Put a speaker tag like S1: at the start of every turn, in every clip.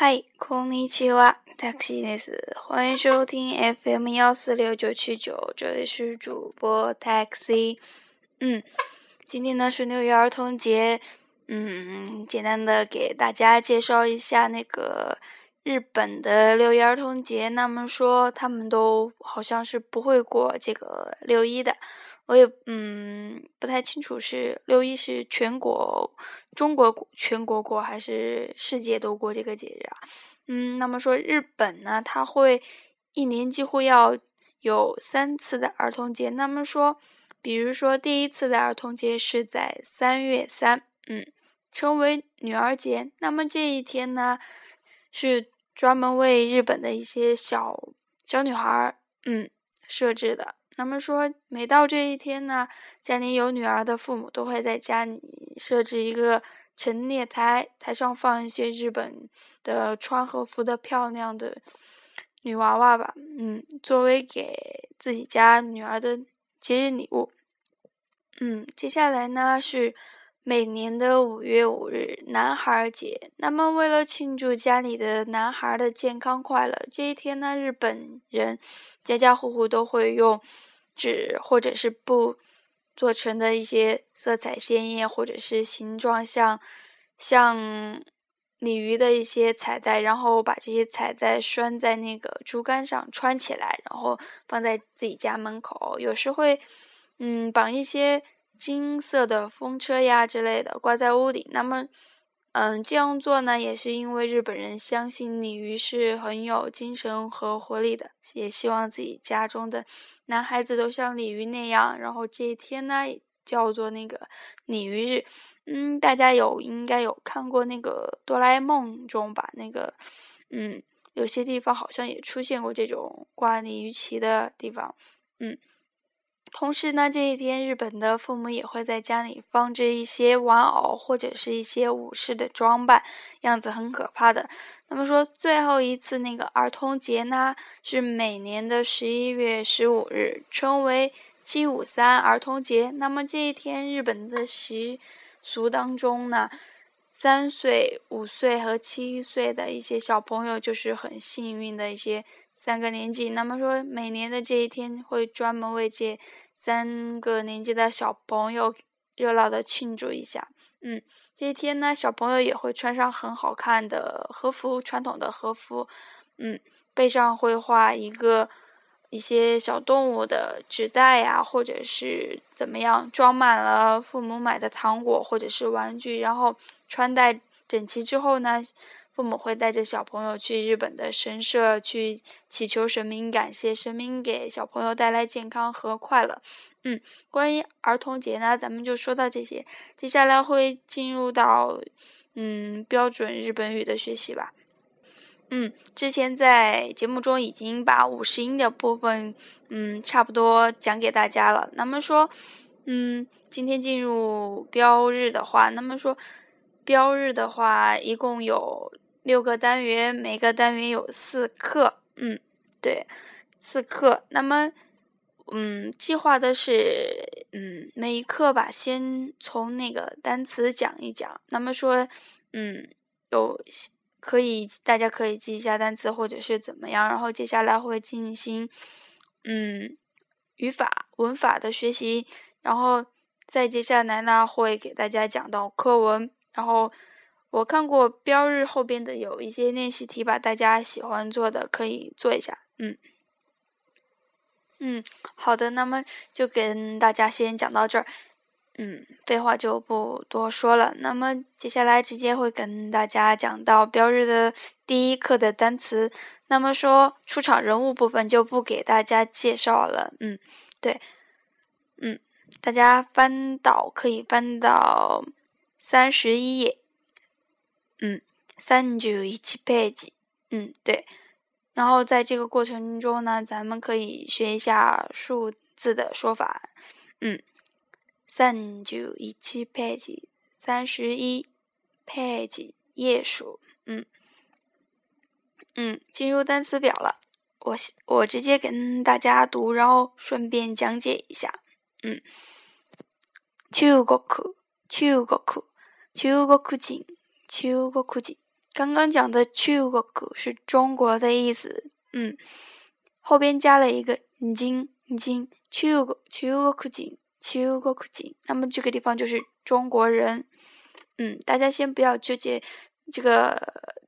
S1: 嗨，こんにちは、タクシーです。欢迎收听 FM 幺四六九七九，这里是主播 Taxi。嗯，今天呢是六一儿童节，嗯，简单的给大家介绍一下那个日本的六一儿童节。那么说，他们都好像是不会过这个六一的。 我也嗯不太清楚是六一是全国中国全国过还是世界都过这个节日啊？嗯，那么说日本呢，它会一年几乎要有三次的儿童节。那么说，比如说第一次的儿童节是在三月三，嗯，称为女儿节。那么这一天呢，是专门为日本的一些小小女孩儿嗯设置的。他们说，每到这一天呢，家里有女儿的父母都会在家里设置一个陈列台，台上放一些日本的穿和服的漂亮的女娃娃吧，嗯，作为给自己家女儿的节日礼物。嗯，接下来呢是。每年的五月五日，男孩节。那么，为了庆祝家里的男孩的健康快乐，这一天呢，日本人家家户户都会用纸或者是布做成的一些色彩鲜艳或者是形状像像鲤鱼的一些彩带，然后把这些彩带拴在那个竹竿上穿起来，然后放在自己家门口。有时会，嗯，绑一些。金色的风车呀之类的挂在屋顶，那么，嗯，这样做呢，也是因为日本人相信鲤鱼是很有精神和活力的，也希望自己家中的男孩子都像鲤鱼那样。然后这一天呢，叫做那个鲤鱼日。嗯，大家有应该有看过那个哆啦 A 梦中吧？那个，嗯，有些地方好像也出现过这种挂鲤鱼旗的地方。嗯。同时呢，这一天日本的父母也会在家里放置一些玩偶或者是一些武士的装扮，样子很可怕的。那么说，最后一次那个儿童节呢，是每年的十一月十五日，称为七五三儿童节。那么这一天，日本的习俗当中呢，三岁、五岁和七岁的一些小朋友就是很幸运的一些。三个年纪，那么说每年的这一天会专门为这三个年纪的小朋友热闹的庆祝一下。嗯，这一天呢，小朋友也会穿上很好看的和服，传统的和服。嗯，背上会画一个一些小动物的纸袋呀，或者是怎么样，装满了父母买的糖果或者是玩具，然后穿戴整齐之后呢。父母会带着小朋友去日本的神社去祈求神明，感谢神明给小朋友带来健康和快乐。嗯，关于儿童节呢，咱们就说到这些。接下来会进入到嗯标准日本语的学习吧。嗯，之前在节目中已经把五十音的部分嗯差不多讲给大家了。那么说，嗯，今天进入标日的话，那么说标日的话一共有。六个单元，每个单元有四课。嗯，对，四课。那么，嗯，计划的是，嗯，每一课吧，先从那个单词讲一讲。那么说，嗯，有可以，大家可以记一下单词，或者是怎么样。然后接下来会进行，嗯，语法、文法的学习。然后再接下来呢，会给大家讲到课文。然后。我看过标日后边的有一些练习题吧，大家喜欢做的可以做一下。嗯，嗯，好的，那么就跟大家先讲到这儿。嗯，废话就不多说了。那么接下来直接会跟大家讲到标日的第一课的单词。那么说出场人物部分就不给大家介绍了。嗯，对，嗯，大家翻到可以翻到三十一页。嗯，三九一 page，嗯，对。然后在这个过程中呢，咱们可以学一下数字的说法。嗯，三九一 page，三十一 page 页数。嗯，嗯，进入单词表了。我我直接跟大家读，然后顺便讲解一下。嗯，中国，中国，中国人。中国人，刚刚讲的秋国苦是中国的意思，嗯，后边加了一个“京”，京 “chugo chugo 京 chugo 京”，那么这个地方就是中国人，嗯，大家先不要纠结这个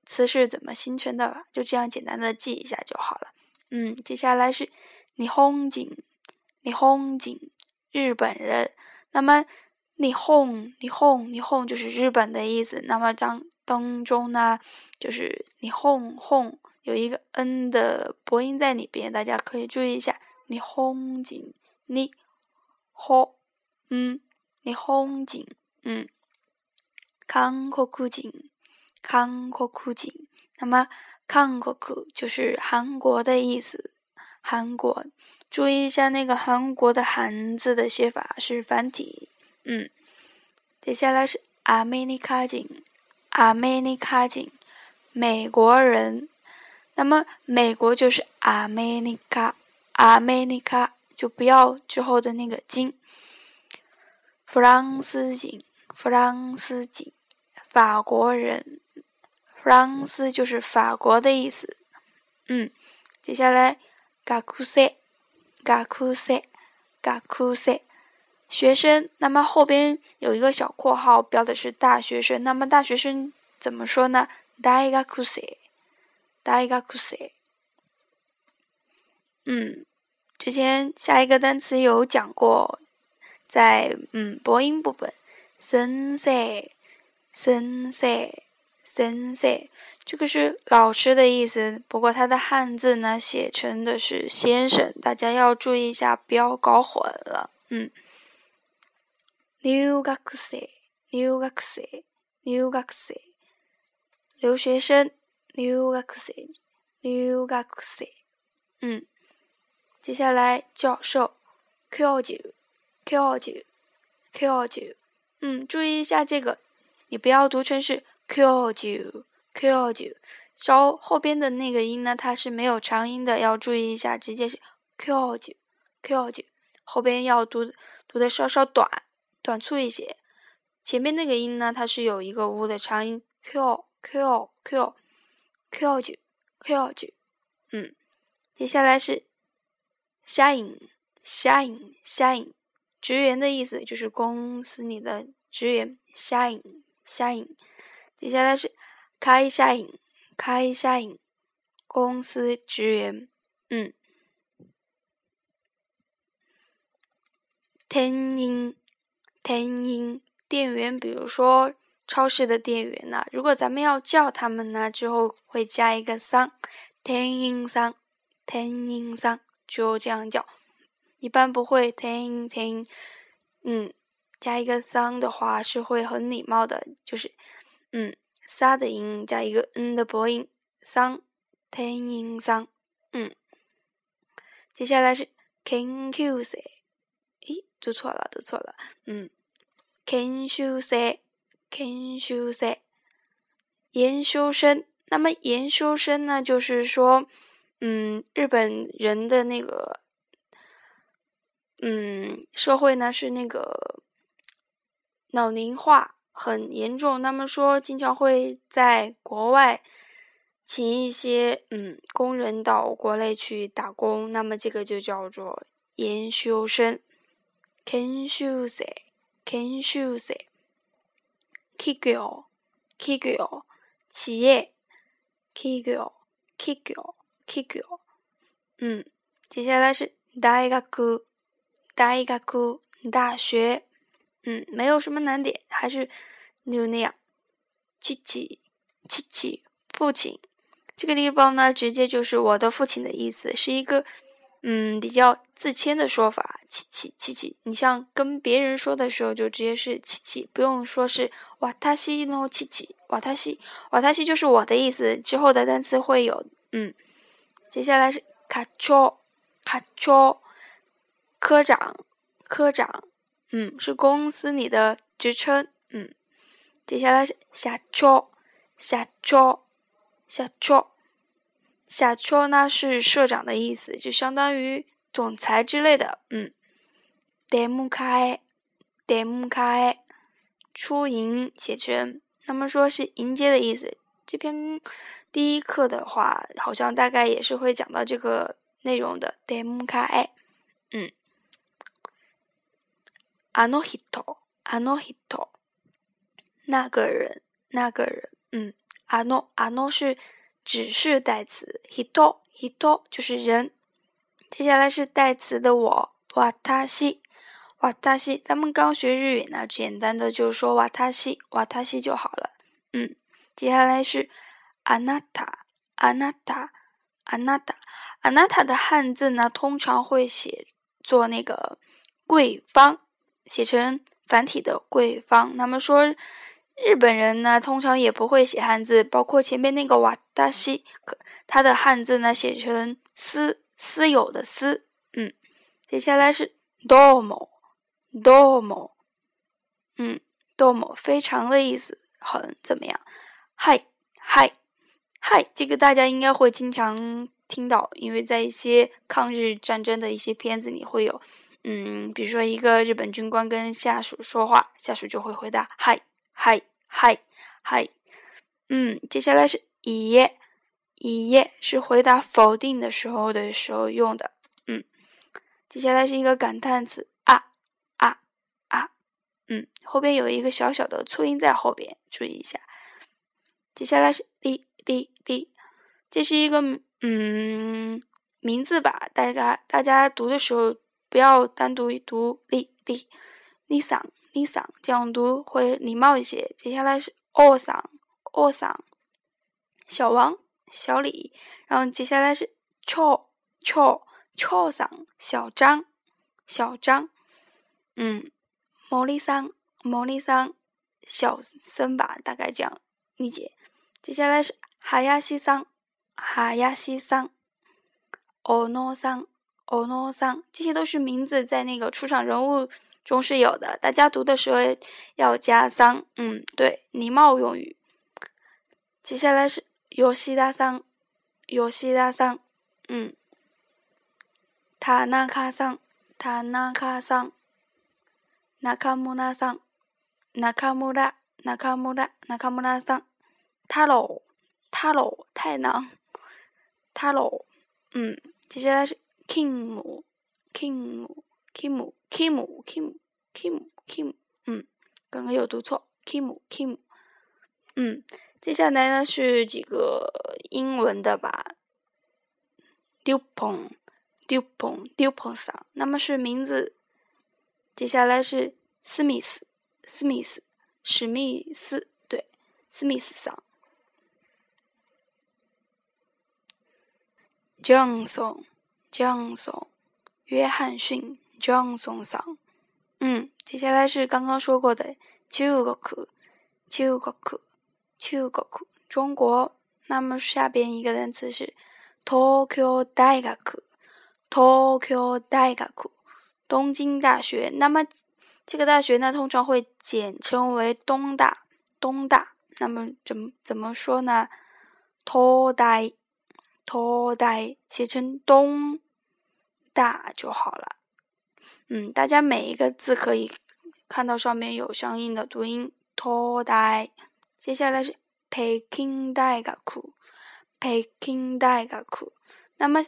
S1: 词是怎么形成的，就这样简单的记一下就好了，嗯，接下来是霓虹景，霓虹景，日本人，那么你红，你红，你红就是日本的意思，那么当当中呢，就是你哄哄有一个 n 的播音在里边，大家可以注意一下。你哄紧，你哄，嗯，你哄紧，嗯，韩国景，韩国景。那么韩国就是韩国的意思，韩国。注意一下那个韩国的韩字的写法是繁体，嗯。接下来是阿美尼卡景。阿美尼卡景，美国人，那么美国就是阿美尼卡，阿美尼卡就不要之后的那个金。弗朗斯景，弗朗斯景，法国人，弗朗斯就是法国的意思。嗯，接下来，嘎库塞，嘎库塞，嘎库塞。学生，那么后边有一个小括号，标的是大学生。那么大学生怎么说呢？大学生，大学生。嗯，之前下一个单词有讲过，在嗯播音部分，先生，先生，先生，这个是老师的意思。不过它的汉字呢，写成的是先生，大家要注意一下，不要搞混了。嗯。留学生，留学生，留学生，留学生，留学生，留学生。嗯，接下来教授，教授，教授，教授。嗯，注意一下这个，你不要读成是教授，教授，稍后边的那个音呢，它是没有长音的，要注意一下，直接是教授，教授，后边要读读的稍稍短。短促一些，前面那个音呢，它是有一个 u 的长音，q q q q 九 q 九，嗯，接下来是 shine shine shine，职员的意思就是公司里的职员，shine shine，接下来是开 shine 开 shine，公司职员，嗯，天音。店员，店员，比如说超市的店员呢，如果咱们要叫他们呢，之后会加一个桑，店员桑，店员桑，就这样叫。一般不会店店，嗯，加一个桑的话是会很礼貌的，就是嗯，沙的音加一个嗯的播音，桑，店员桑，嗯。接下来是 King Qs。诶，读错了，读错了，嗯，研修生，研修生，研修生。那么研修生呢，就是说，嗯，日本人的那个，嗯，社会呢是那个老龄化很严重。那么说，经常会在国外请一些嗯工人到国内去打工。那么这个就叫做研修生。研修生，研修生，企業、企業、企業、企業、企業、企業。嗯，接下来是大学、大学、大学。嗯，没有什么难点，还是就那样。父亲、父亲、父亲。这个地方呢，直接就是我的父亲的意思，是一个。嗯，比较自谦的说法，七七七七。你像跟别人说的时候，就直接是七七，不用说是瓦塔西诺七七，瓦塔西，瓦塔西就是我的意思。之后的单词会有，嗯，接下来是卡丘，卡丘，科长，科长，嗯，是公司里的职称，嗯，接下来是下丘，下丘，下丘。下丘呢是社长的意思，就相当于总裁之类的。嗯，德木开，德木开，出迎写成，那么说是迎接的意思。 这篇第一课的话，好像大概也是会讲到这个内容的。dem kai，嗯，あの人、あの人，那个人，那个人，嗯，あの、あの是 指示代词，人、人就是人。接下来是代词的我，わたし、わたし。咱们刚学日语呢，简单的就说わたし、わたし就好了。嗯，接下来是あなた、あなた、あなた。あなた的汉字呢，通常会写作那个贵方，写成繁体的贵方。那么说， 日本人呢，通常也不会写汉字，包括前面那个わたし，它的汉字呢，写成私。私有的私，嗯，接下来是多么多么，嗯，多么非常的意思，很怎么样？嗨嗨嗨，这个大家应该会经常听到，因为在一些抗日战争的一些片子里会有，嗯，比如说一个日本军官跟下属说话，下属就会回答嗨 嗨嗨嗨，嗯，接下来是耶。一页是回答否定的时候的时候用的，嗯，接下来是一个感叹词啊啊啊，嗯，后边有一个小小的促音在后边，注意一下。接下来是 li li li，这是一个嗯名字吧，大家大家读的时候不要单独读哩哩哩嗓 li 桑，这样读会礼貌一些。接下来是二桑二桑，小王。小李，然后接下来是超超超桑小张小张，嗯，毛利桑毛利桑小森吧，大概这样理解。接下来是哈亚西桑哈亚西桑欧诺桑欧诺桑，这些都是名字，在那个出场人物中是有的，大家读的时候要加桑，嗯，对，礼貌用语。接下来是。吉田さん、吉田さん、うん。田中さん、田中さん、中村さん、中村、中村、中村さん、太郎、太郎、太郎、太郎、嗯，接下来是 Kim、Kim、 Kim、Kim、Kim、Kim、Kim，嗯，刚刚有读错，Kim、Kim，嗯。接下来呢是几个英文的吧，Dupont，Dupont，Dupont 桑，那么是名字。接下来是 Smith，Smith，史密斯，对，Smith 桑。Johnson，Johnson，约翰逊，Johnson 桑。嗯，接下来是刚刚说过的中国，中国。中国，中国。那么下边一个单词是 Tokyo 大学，Tokyo 大学，东京大学。那么这个大学呢，通常会简称为东大，东大。那么怎怎么说呢？To 大，To 大，写成东大就好了。嗯，大家每一个字可以看到上面有相应的读音，To 大。接下来是北京大学，北京大学。那么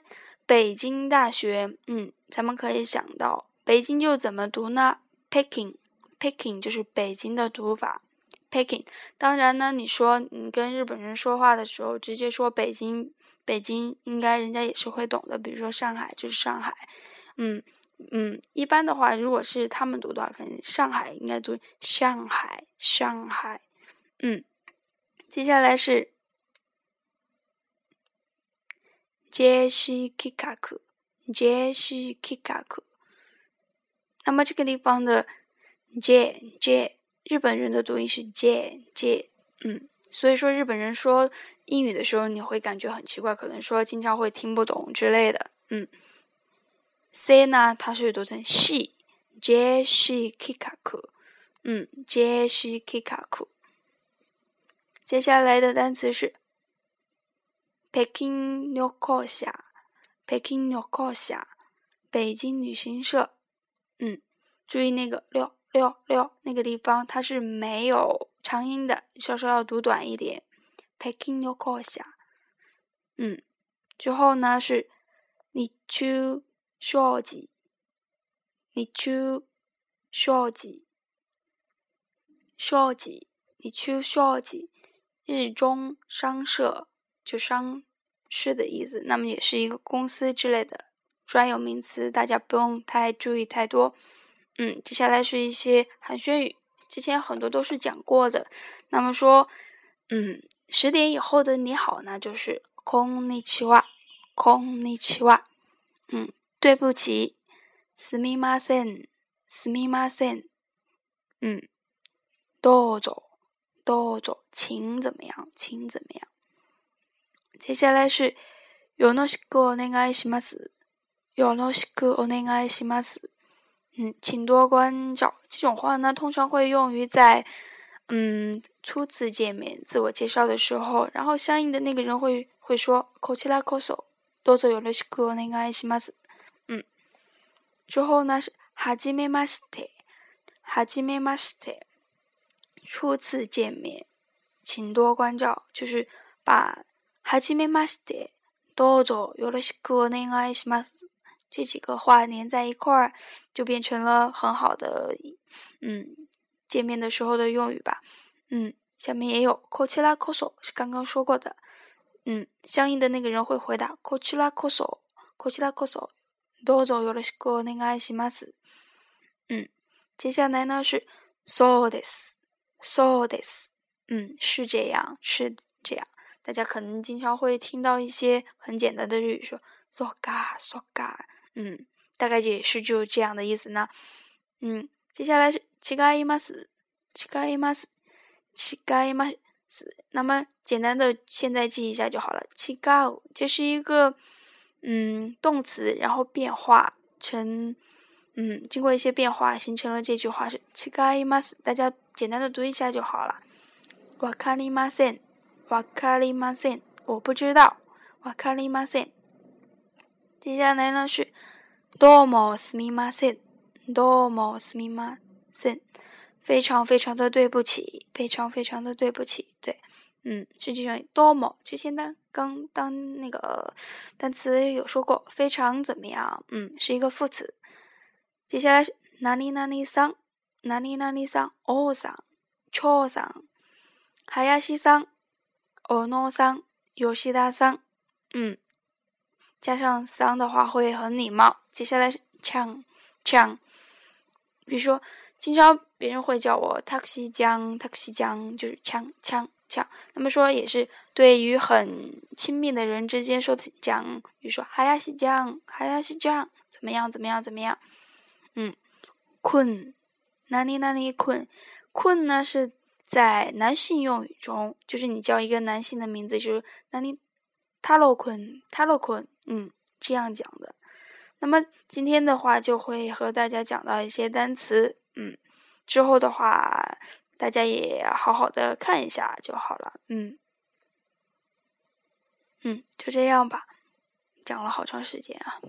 S1: 北京大学，嗯，咱们可以想到北京就怎么读呢？Peking，Peking 就是北京的读法。Peking，当然呢，你说你跟日本人说话的时候，直接说北京，北京应该人家也是会懂的。比如说上海就是上海，嗯嗯，一般的话，如果是他们读的话，可能上海应该读上海，上海。嗯，接下来是杰西基卡克，杰西基卡克。那么这个地方的杰杰，日本人的读音是杰杰，嗯，所以说日本人说英语的时候，你会感觉很奇怪，可能说经常会听不懂之类的，嗯。C 呢，它是读成 she，J she kikaku，嗯，J she kikaku。接下来的单词是 Peking n o k o s h a p e k i n g n o k o s h a 北京旅行社。嗯，注意那个六六六那个地方，它是没有长音的，稍稍要读短一点。Peking n o k o s h a 嗯，之后呢是。你去中商事，日中商事，商事，日中商事，日中商社就商事的意思，那么也是一个公司之类的专有名词，大家不用太注意太多。嗯，接下来是一些寒暄语，之前很多都是讲过的。那么说，嗯，十点以后的你好呢，就是空尼奇瓦，空尼奇瓦。嗯，对不起，すみません，すみません。嗯，どうぞ、どうぞ，请怎么样？请怎么样？接下来是よろしくお願いします，よろしくお願いします。嗯，请多关照。这种话呢，通常会用于在嗯初次见面、自我介绍的时候，然后相应的那个人会会说こちらこそどうぞよろしくお願いします。 嗯，之后呢是はじめまして、はじめまして，初次见面，请多关照，就是把はじめましてどうぞよろしくお願いします。这几个话连在一块儿，就变成了很好的，嗯，见面的时候的用语吧。嗯，下面也有 “kochira koso” 是刚刚说过的。嗯，相应的那个人会回答 “kochira koso”，“kochira koso”， どうぞよろしくお願いします。嗯，接下来呢是 “so des”，“so des”。嗯，是这样，是这样。大家可能经常会听到一些很简单的日语说 “so ga so ga”。嗯，大概也是就这样的意思呢。嗯，接下来是違います，違います，違います。那么简单的现在记一下就好了。違う，这是一个 嗯动词，然后变化成嗯经过一些变化形成了这句话是違います。大家简单的读一下就好了。わかりません、わかりません。我不知道。わかりません。接下来呢是どうもすみません，どうもすみません，非常非常的对不起，非常非常的对不起。对，嗯，实际上どうも之前呢 刚当那个单词有说过，非常怎么样？嗯，是一个副词。接下来是哪里哪里さん、哪里哪里さん、王さん、長さん、林さん、小野さん、吉田さん。嗯。加上桑的话会很礼貌。接下来是呛呛，比如说，经常别人会叫我 taxi 江，taxi 江就是呛呛 讲。那么说也是对于很亲密的人之间说的讲，比如说哈亚西江，哈亚西江怎么样怎么样怎么样？嗯，困，哪里哪里困？困呢是在男性用语中，就是你叫一个男性的名字，就是哪里。塔罗坤，塔罗坤，嗯，这样讲的。那么今天的话，就会和大家讲到一些单词，嗯，之后的话，大家也好好的看一下就好了，嗯，嗯，就这样吧，讲了好长时间啊。